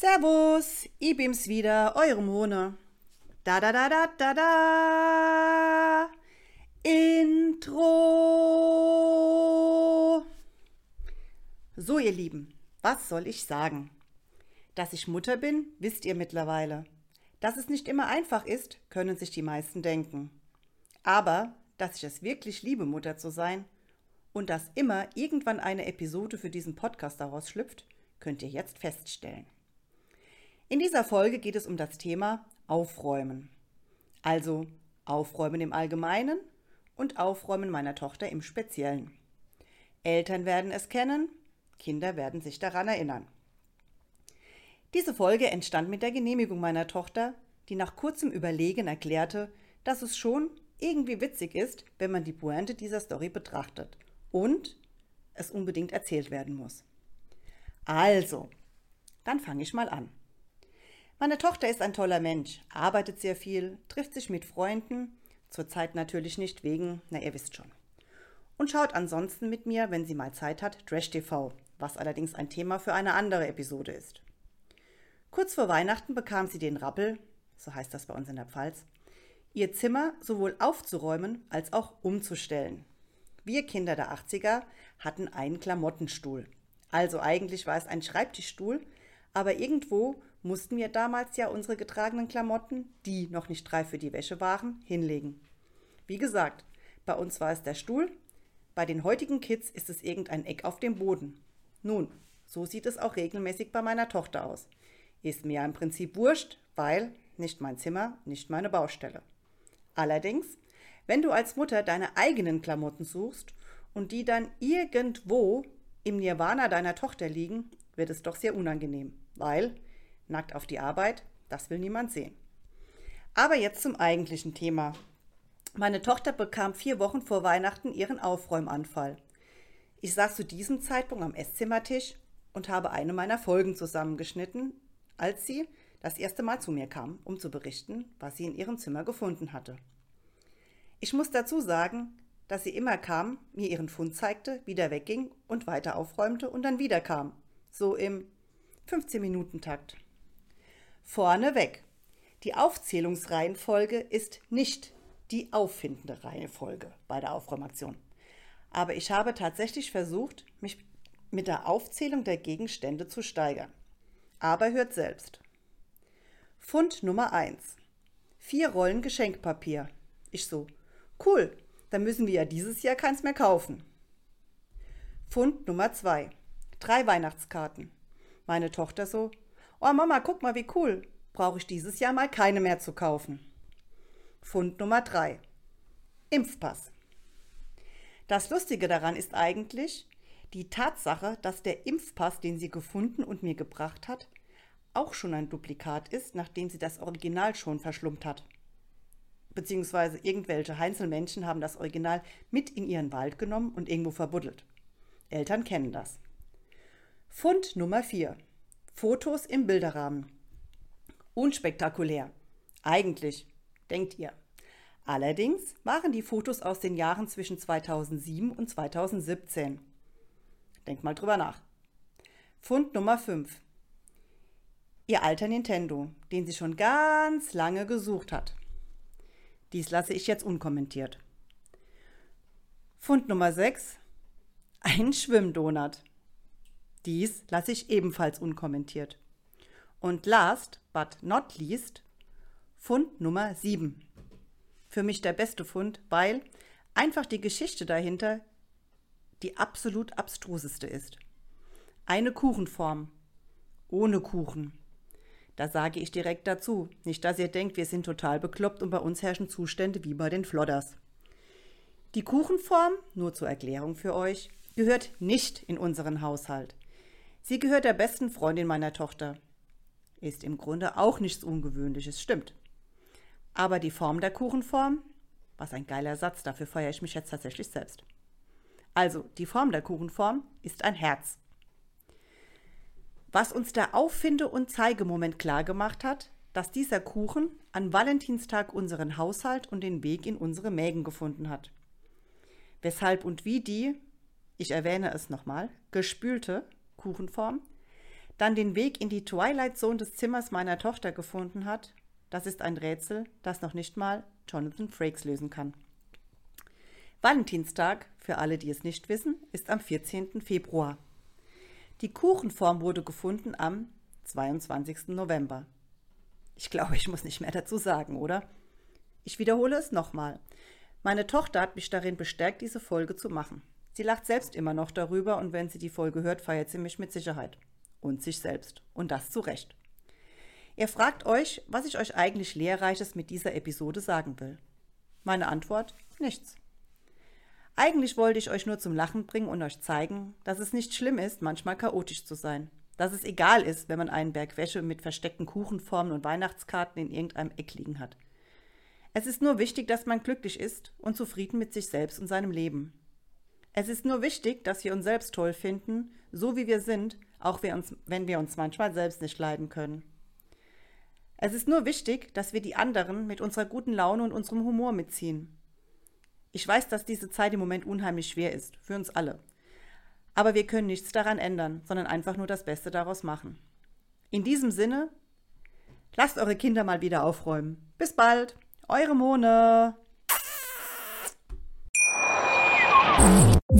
Servus, ich bin's wieder, eure Mone. Da da da da da da. Intro. So, ihr Lieben, was soll ich sagen? Dass ich Mutter bin, wisst ihr mittlerweile. Dass es nicht immer einfach ist, können sich die meisten denken. Aber, dass ich es wirklich liebe, Mutter zu sein und dass immer irgendwann eine Episode für diesen Podcast daraus schlüpft, könnt ihr jetzt feststellen. In dieser Folge geht es um das Thema Aufräumen. Also Aufräumen im Allgemeinen und Aufräumen meiner Tochter im Speziellen. Eltern werden es kennen, Kinder werden sich daran erinnern. Diese Folge entstand mit der Genehmigung meiner Tochter, die nach kurzem Überlegen erklärte, dass es schon irgendwie witzig ist, wenn man die Pointe dieser Story betrachtet und es unbedingt erzählt werden muss. Also, dann fange ich mal an. Meine Tochter ist ein toller Mensch, arbeitet sehr viel, trifft sich mit Freunden, zurzeit natürlich nicht wegen, na ihr wisst schon. Und schaut ansonsten mit mir, wenn sie mal Zeit hat, Trash TV, was allerdings ein Thema für eine andere Episode ist. Kurz vor Weihnachten bekam sie den Rappel, so heißt das bei uns in der Pfalz, ihr Zimmer sowohl aufzuräumen als auch umzustellen. Wir Kinder der 80er hatten einen Klamottenstuhl. Also eigentlich war es ein Schreibtischstuhl, aber irgendwo mussten wir damals ja unsere getragenen Klamotten, die noch nicht drei für die Wäsche waren, hinlegen. Wie gesagt, bei uns war es der Stuhl, bei den heutigen Kids ist es irgendein Eck auf dem Boden. Nun, so sieht es auch regelmäßig bei meiner Tochter aus. Ist mir im Prinzip wurscht, weil nicht mein Zimmer, nicht meine Baustelle. Allerdings, wenn du als Mutter deine eigenen Klamotten suchst und die dann irgendwo im Nirvana deiner Tochter liegen, wird es doch sehr unangenehm, weil nackt auf die Arbeit, das will niemand sehen. Aber jetzt zum eigentlichen Thema. Meine Tochter bekam vier Wochen vor Weihnachten ihren Aufräumanfall. Ich saß zu diesem Zeitpunkt am Esszimmertisch und habe eine meiner Folgen zusammengeschnitten, als sie das erste Mal zu mir kam, um zu berichten, was sie in ihrem Zimmer gefunden hatte. Ich muss dazu sagen, dass sie immer kam, mir ihren Fund zeigte, wieder wegging und weiter aufräumte und dann wieder kam. So im 15-Minuten-Takt. Vorneweg. Die Aufzählungsreihenfolge ist nicht die auffindende Reihenfolge bei der Aufräumaktion. Aber ich habe tatsächlich versucht, mich mit der Aufzählung der Gegenstände zu steigern. Aber hört selbst. Fund Nummer 1. Vier Rollen Geschenkpapier. Ich so, cool, dann müssen wir ja dieses Jahr keins mehr kaufen. Fund Nummer 2. Drei Weihnachtskarten. Meine Tochter so, oh Mama, guck mal, wie cool, brauche ich dieses Jahr mal keine mehr zu kaufen. Fund Nummer 3. Impfpass. Das Lustige daran ist eigentlich die Tatsache, dass der Impfpass, den sie gefunden und mir gebracht hat, auch schon ein Duplikat ist, nachdem sie das Original schon verschlummt hat. Beziehungsweise irgendwelche Heinzelmenschen haben das Original mit in ihren Wald genommen und irgendwo verbuddelt. Eltern kennen das. Fund Nummer 4. Fotos im Bilderrahmen. Unspektakulär. Eigentlich, denkt ihr. Allerdings waren die Fotos aus den Jahren zwischen 2007 und 2017. Denkt mal drüber nach. Fund Nummer 5 ihr alter Nintendo, den sie schon ganz lange gesucht hat. Dies lasse ich jetzt unkommentiert. Fund Nummer 6. Ein Schwimmdonut. Dies lasse ich ebenfalls unkommentiert. Und last but not least, Fund Nummer 7. Für mich der beste Fund, weil einfach die Geschichte dahinter die absolut abstruseste ist. Eine Kuchenform ohne Kuchen. Da sage ich direkt dazu. Nicht, dass ihr denkt, wir sind total bekloppt und bei uns herrschen Zustände wie bei den Flodders. Die Kuchenform, nur zur Erklärung für euch, gehört nicht in unseren Haushalt. Sie gehört der besten Freundin meiner Tochter. Ist im Grunde auch nichts Ungewöhnliches, stimmt. Aber die Form der Kuchenform, was ein geiler Satz, dafür feiere ich mich jetzt tatsächlich selbst. Also, die Form der Kuchenform ist ein Herz. Was uns der Auffinde- und Zeigemoment klargemacht hat, dass dieser Kuchen an Valentinstag unseren Haushalt und den Weg in unsere Mägen gefunden hat. Weshalb und wie die, ich erwähne es nochmal, gespülte Kuchenform dann den Weg in die Twilight Zone des Zimmers meiner Tochter gefunden hat, das ist ein Rätsel, das noch nicht mal Jonathan Frakes lösen kann. Valentinstag, für alle, die es nicht wissen, ist am 14. Februar. Die Kuchenform wurde gefunden am 22. November. Ich glaube, ich muss nicht mehr dazu sagen, oder? Ich wiederhole es nochmal. Meine Tochter hat mich darin bestärkt, diese Folge zu machen. Sie lacht selbst immer noch darüber und wenn sie die Folge hört, feiert sie mich mit Sicherheit. Und sich selbst. Und das zu Recht. Ihr fragt euch, was ich euch eigentlich Lehrreiches mit dieser Episode sagen will. Meine Antwort? Nichts. Eigentlich wollte ich euch nur zum Lachen bringen und euch zeigen, dass es nicht schlimm ist, manchmal chaotisch zu sein. Dass es egal ist, wenn man einen Berg Wäsche mit versteckten Kuchenformen und Weihnachtskarten in irgendeinem Eck liegen hat. Es ist nur wichtig, dass man glücklich ist und zufrieden mit sich selbst und seinem Leben. Es ist nur wichtig, dass wir uns selbst toll finden, so wie wir sind, auch wenn wir uns manchmal selbst nicht leiden können. Es ist nur wichtig, dass wir die anderen mit unserer guten Laune und unserem Humor mitziehen. Ich weiß, dass diese Zeit im Moment unheimlich schwer ist, für uns alle. Aber wir können nichts daran ändern, sondern einfach nur das Beste daraus machen. In diesem Sinne, lasst eure Kinder mal wieder aufräumen. Bis bald, eure Mone. Wie